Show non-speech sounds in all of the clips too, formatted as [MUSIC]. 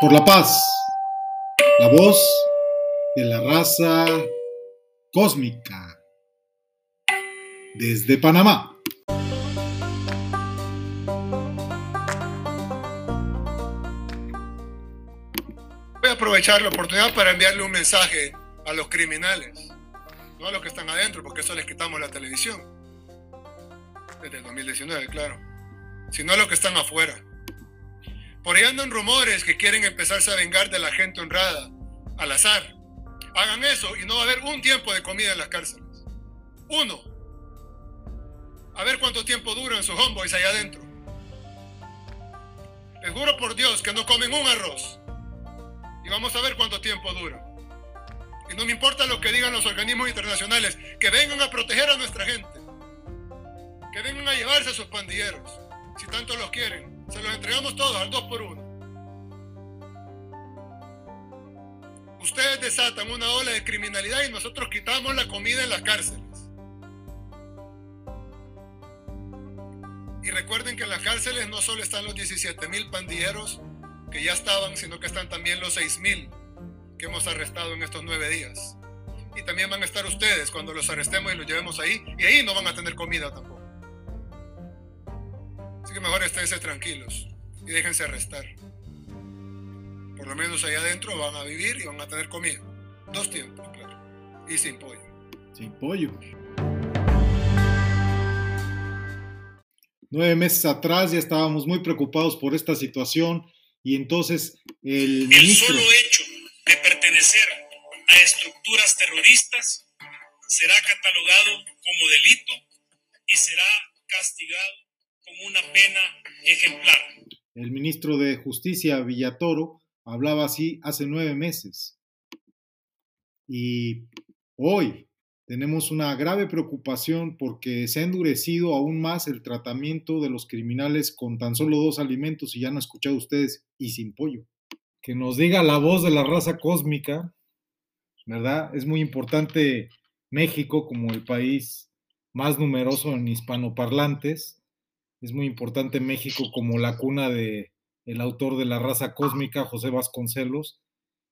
por la paz, la voz de la raza cósmica. Desde Panamá. Voy a aprovechar la oportunidad para enviarle un mensaje a los criminales, no a los que están adentro, porque eso les quitamos la televisión, desde el 2019, claro, sino a los que están afuera por ahí andan rumores que quieren empezarse a vengar de la gente honrada, al azar. Hagan eso y no va a haber un tiempo de comida en las cárceles. Uno. A ver cuánto tiempo duran sus homeboys allá adentro. Les juro por Dios que no comen un arroz. Y vamos a ver cuánto tiempo dura. Y no me importa lo que digan los organismos internacionales, que vengan a proteger a nuestra gente. Que vengan a llevarse a sus pandilleros, si tanto los quieren. Se los entregamos todos al 2 por 1 Ustedes desatan una ola de criminalidad y nosotros quitamos la comida en las cárceles. Y recuerden que en las cárceles no solo están los 17 mil pandilleros que ya estaban, sino que están también los 6 mil que hemos arrestado en estos nueve días. Y también van a estar ustedes cuando los arrestemos y los llevemos ahí. Y ahí no van a tener comida tampoco. Así que mejor esténse tranquilos y déjense arrestar. Por lo menos allá adentro van a vivir y van a tener comida. Dos tiempos, claro. Y sin pollo. Sin pollo. Nueve meses atrás ya estábamos muy preocupados por esta situación y entonces el, el solo hecho de pertenecer a estructuras terroristas será catalogado como delito y será castigado una pena ejemplar. El ministro de Justicia, Villatoro, hablaba así hace nueve meses. Y hoy tenemos una grave preocupación porque se ha endurecido aún más el tratamiento de los criminales con tan solo dos alimentos, y ya no han escuchado ustedes, y sin pollo. Que nos diga la voz de la raza cósmica, ¿verdad? Es muy importante México como el país más numeroso en hispanoparlantes es muy importante México como la cuna de el autor de la raza cósmica, José Vasconcelos,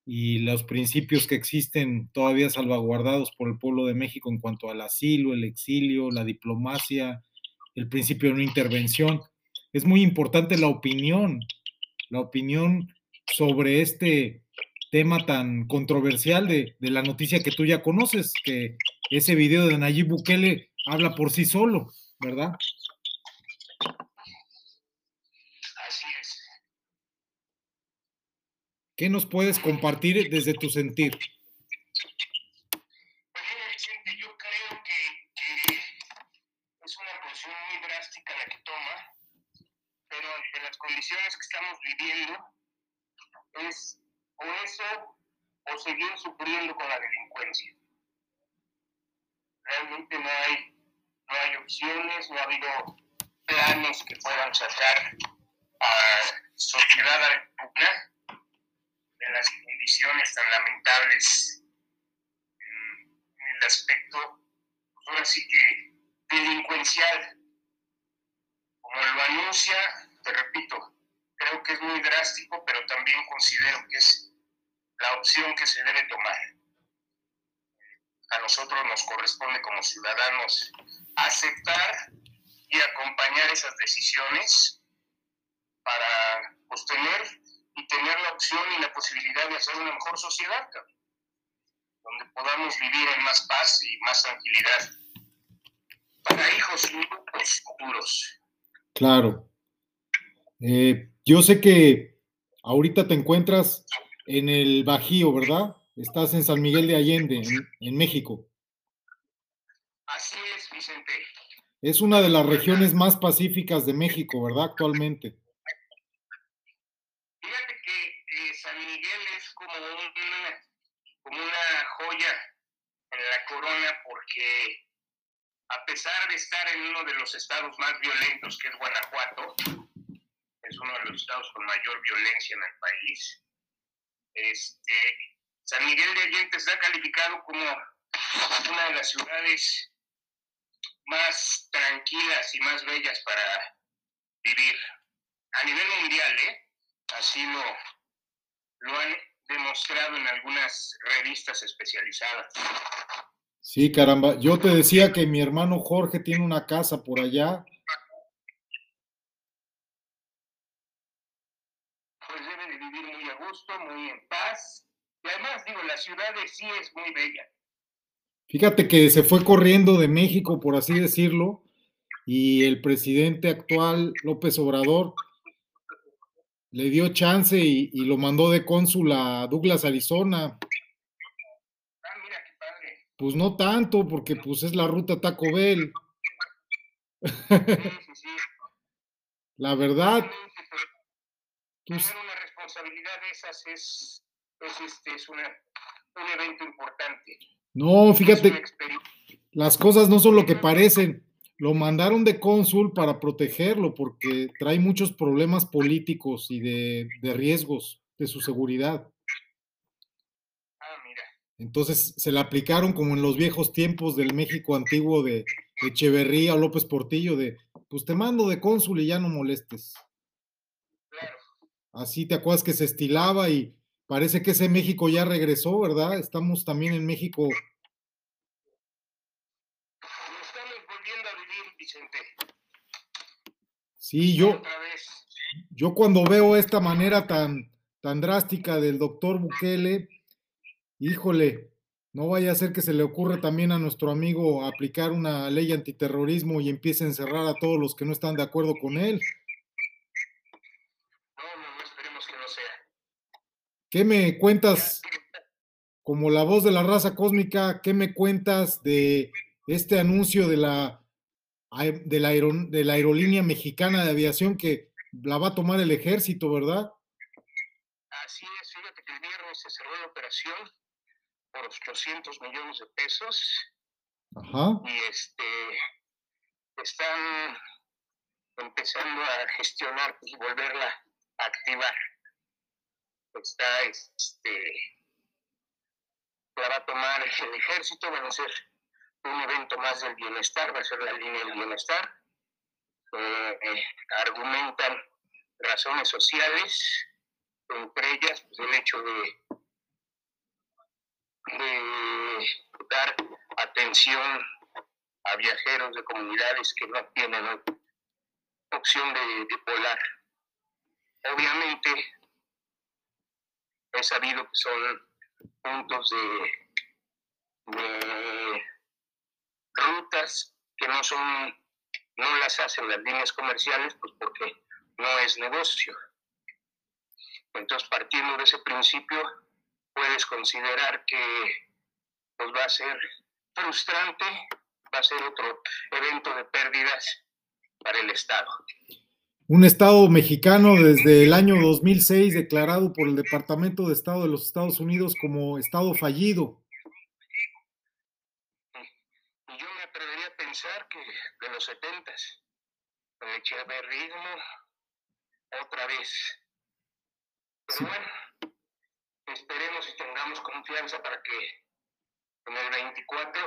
y los principios que existen todavía salvaguardados por el pueblo de México en cuanto al asilo, el exilio, la diplomacia, el principio de no intervención. Es muy importante la opinión, la opinión sobre este tema tan controversial de, de la noticia que tú ya conoces, que ese video de Nayib Bukele habla por sí solo, ¿verdad? ¿Qué nos puedes compartir desde tu sentir? Pues mira, Vicente, yo creo que, es una posición muy drástica la que toma, pero ante las condiciones que estamos viviendo, es o eso o seguir sufriendo con la delincuencia. Realmente no hay, no hay opciones, no ha habido planes que puedan sacar a sociedad alguna las condiciones tan lamentables en, el aspecto, pues ahora sí que delincuencial. Como lo anuncia, te repito, creo que es muy drástico, pero también considero que es la opción que se debe tomar. A nosotros nos corresponde como ciudadanos aceptar y acompañar esas decisiones para pues, tener y tener la opción y la posibilidad de hacer una mejor sociedad, donde podamos vivir en más paz y más tranquilidad para hijos y hijos futuros. Claro. Eh, yo sé que ahorita te encuentras en el Bajío, ¿verdad? Estás en San Miguel de Allende, en, en México. Así es, Vicente. Es una de las regiones más pacíficas de México, ¿verdad? Actualmente. como una joya en la corona porque a pesar de estar en uno de los estados más violentos que es Guanajuato, es uno de los estados con mayor violencia en el país, este, San Miguel de Allende está calificado como una de las ciudades más tranquilas y más bellas para vivir a nivel mundial, ¿eh? Así lo, lo han demostrado en algunas revistas especializadas. Sí, caramba. Yo te decía que mi hermano Jorge tiene una casa por allá. Pues debe de vivir muy a gusto, muy en paz. Y además, digo, la ciudad de sí es muy bella. Fíjate que se fue corriendo de México, por así decirlo, y el presidente actual, López Obrador, le dio chance y, y lo mandó de cónsul a Douglas, Arizona. Ah, mira qué padre. Pues no tanto, porque pues es la ruta Taco Bell. Sí, sí, sí. [LAUGHS] La verdad, pues, Tener una responsabilidad de esas es, es, este, es una, un evento importante. no, fíjate, las cosas no son lo que parecen. Lo mandaron de cónsul para protegerlo, porque trae muchos problemas políticos y de, de riesgos de su seguridad. Ah, mira. Entonces se le aplicaron como en los viejos tiempos del México antiguo de Echeverría o López Portillo, de pues te mando de cónsul y ya no molestes. Claro. Así te acuerdas que se estilaba y parece que ese México ya regresó, ¿verdad? Estamos también en México. Lo estamos volviendo a vivir, Vicente. Sí, yo, yo cuando veo esta manera tan, tan drástica del doctor Bukele, híjole, no vaya a ser que se le ocurra también a nuestro amigo aplicar una ley antiterrorismo y empiece a encerrar a todos los que no están de acuerdo con él. No, no, no esperemos que no sea. ¿Qué me cuentas como la voz de la raza cósmica? ¿Qué me cuentas de este anuncio de la, de la, aero- de la aerolínea mexicana de aviación que la va a tomar el ejército, verdad? Así es, fíjate que el viernes se cerró la operación por 800 millones de pesos Ajá. y este están empezando a gestionar y volverla a activar. Está este la va a tomar el ejército, van a ser un evento más del bienestar, va a ser la línea del bienestar. Eh, eh, argumentan razones sociales, entre ellas pues, el hecho de, dar atención a viajeros de comunidades que no tienen opción de, de volar. Obviamente, he sabido que son puntos de que no son, no las hacen las líneas comerciales, pues porque no es negocio. Entonces, partiendo de ese principio, puedes considerar que pues, va a ser frustrante, va a ser otro evento de pérdidas para el Estado. Un estado mexicano desde el año 2006 declarado por el Departamento de Estado de los Estados Unidos como estado fallido. Y yo me atrevería a pensar que de los setentas, el echeverrismo, otra vez. Pero Sí. bueno, esperemos y tengamos confianza para que en el 24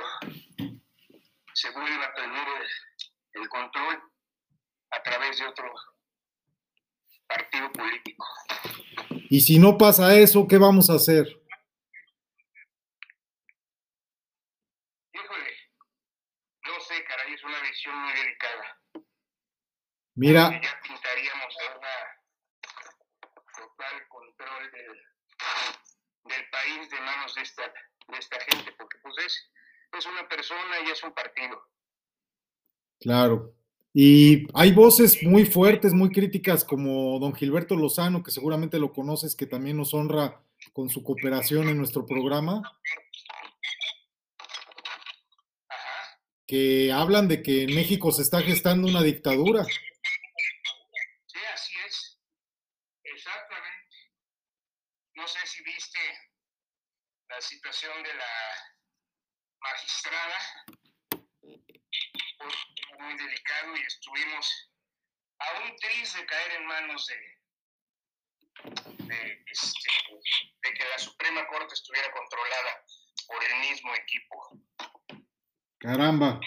se vuelva a tener el, el control a través de otro partido político. Y si no pasa eso, ¿qué vamos a hacer? Híjole, no sé, muy delicada. Mira, que ya pintaríamos a una total control del, del país de manos de esta, de esta gente, porque pues es, es una persona y es un partido. claro. Y hay voces muy fuertes, muy críticas, como don Gilberto Lozano, que seguramente lo conoces, que también nos honra con su cooperación en nuestro programa, Ajá. Que hablan de que en México se está gestando una dictadura. Sí, así es. Exactamente. No sé si viste la situación de la magistrada. Fue muy delicado y estuvimos a un tris de caer en manos de, de, este, de que la Suprema Corte estuviera controlada por el mismo equipo. Caramba,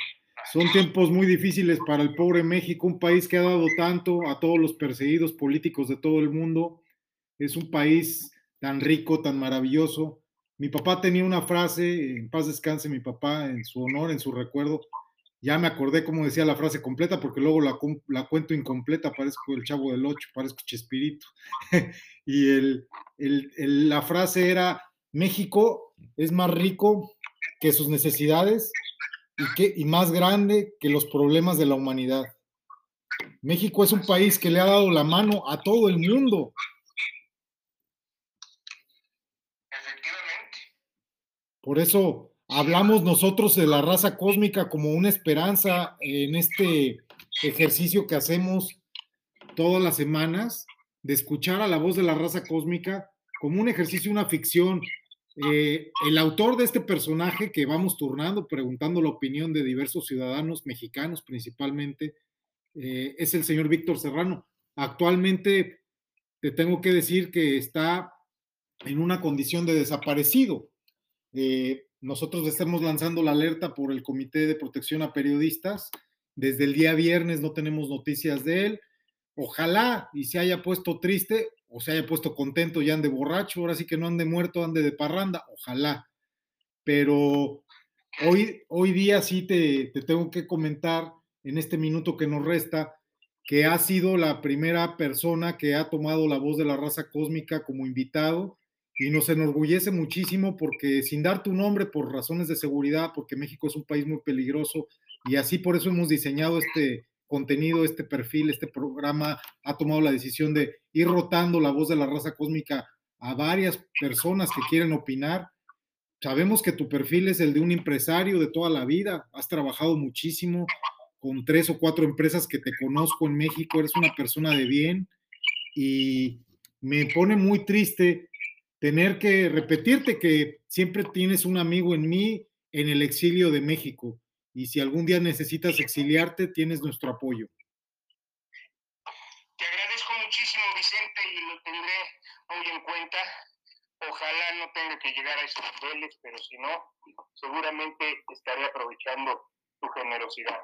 son tiempos muy difíciles para el pobre México, un país que ha dado tanto a todos los perseguidos políticos de todo el mundo. Es un país tan rico, tan maravilloso. Mi papá tenía una frase, en paz descanse mi papá, en su honor, en su recuerdo. Ya me acordé cómo decía la frase completa, porque luego la, cuento incompleta, parezco el chavo del 8, parezco Chespirito. [LAUGHS] y la frase era, México es más rico que sus necesidades y, que, y más grande que los problemas de la humanidad. México es un país que le ha dado la mano a todo el mundo. Efectivamente. Por eso hablamos nosotros de la raza cósmica como una esperanza en este ejercicio que hacemos todas las semanas, de escuchar a la voz de la raza cósmica como un ejercicio, una ficción. Eh, el autor de este personaje que vamos turnando, preguntando la opinión de diversos ciudadanos mexicanos principalmente, eh, es el señor Víctor Serrano. Actualmente te tengo que decir que está en una condición de desaparecido. Eh, nosotros estamos lanzando la alerta por el Comité de Protección a Periodistas. Desde el día viernes no tenemos noticias de él. Ojalá y se haya puesto triste o se haya puesto contento y ande borracho. Ahora sí que no ande muerto, ande de parranda. Ojalá. Pero hoy, hoy día sí te, te tengo que comentar en este minuto que nos resta, que ha sido la primera persona que ha tomado la voz de la raza cósmica como invitado y nos enorgullece muchísimo porque sin dar tu nombre por razones de seguridad, porque México es un país muy peligroso y así por eso hemos diseñado este contenido, este perfil, este programa, ha tomado la decisión de ir rotando la voz de la raza cósmica a varias personas que quieren opinar. Sabemos que tu perfil es el de un empresario de toda la vida, has trabajado muchísimo, con tres o cuatro empresas que te conozco en México, eres una persona de bien y me pone muy triste tener que repetirte que siempre tienes un amigo en mí en el exilio de México y si algún día necesitas exiliarte, tienes nuestro apoyo. Te agradezco muchísimo, Vicente, y lo tendré muy en cuenta. Ojalá no tenga que llegar a esos niveles, pero si no, seguramente estaré aprovechando tu generosidad.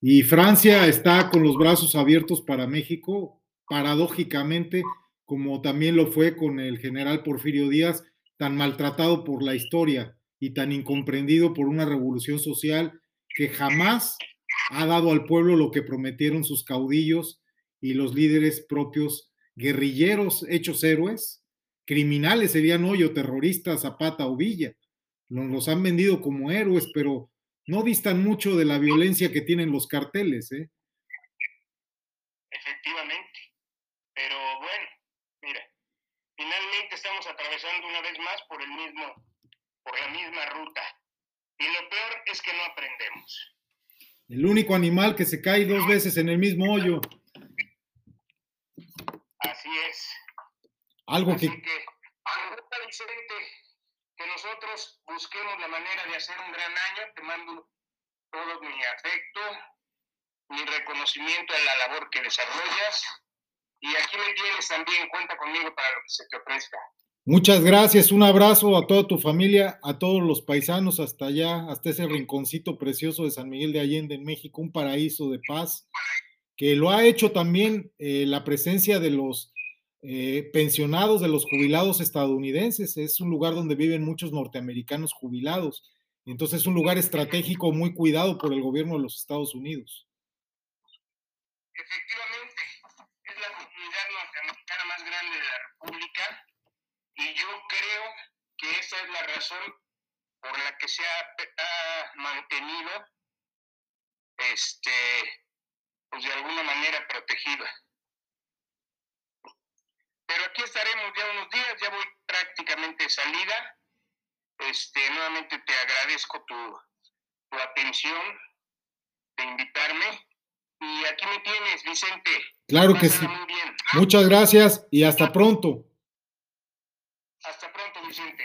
Y Francia está con los brazos abiertos para México, paradójicamente, como también lo fue con el general Porfirio Díaz, tan maltratado por la historia y tan incomprendido por una revolución social que jamás ha dado al pueblo lo que prometieron sus caudillos y los líderes propios, guerrilleros hechos héroes, criminales serían hoy o terroristas Zapata o Villa. Los han vendido como héroes, pero no distan mucho de la violencia que tienen los carteles, ¿eh? Efectivamente. Pero bueno, mira, finalmente estamos atravesando una vez más por el mismo, por la misma ruta. Y lo peor es que no aprendemos. El único animal que se cae dos veces en el mismo hoyo. Así es. Algo Así que... que, Vicente, que nosotros busquemos la manera de hacer un gran año. Te mando todo mi afecto, mi reconocimiento a la labor que desarrollas. Y aquí me tienes también, cuenta conmigo para lo que se te ofrezca. Muchas gracias, un abrazo a toda tu familia, a todos los paisanos hasta allá, hasta ese rinconcito precioso de San Miguel de Allende en México, un paraíso de paz, que lo ha hecho también eh, la presencia de los eh, pensionados, de los jubilados estadounidenses. Es un lugar donde viven muchos norteamericanos jubilados. Entonces es un lugar estratégico muy cuidado por el gobierno de los Estados Unidos. Efectivamente, es la comunidad norteamericana más grande de la República y yo creo que esa es la razón por la que se ha, ha mantenido este pues de alguna manera protegida. Pero aquí estaremos ya unos días, ya voy prácticamente de salida. Este, nuevamente te agradezco tu, tu atención de invitarme. Y aquí me tienes, Vicente. Claro que sí. Muy bien. Muchas gracias y hasta pronto.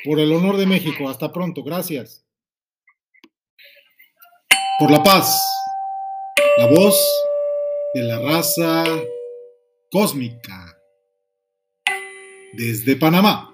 Por el honor de México, hasta pronto. Gracias. Por la paz. La voz de la raza cósmica. Desde Panamá.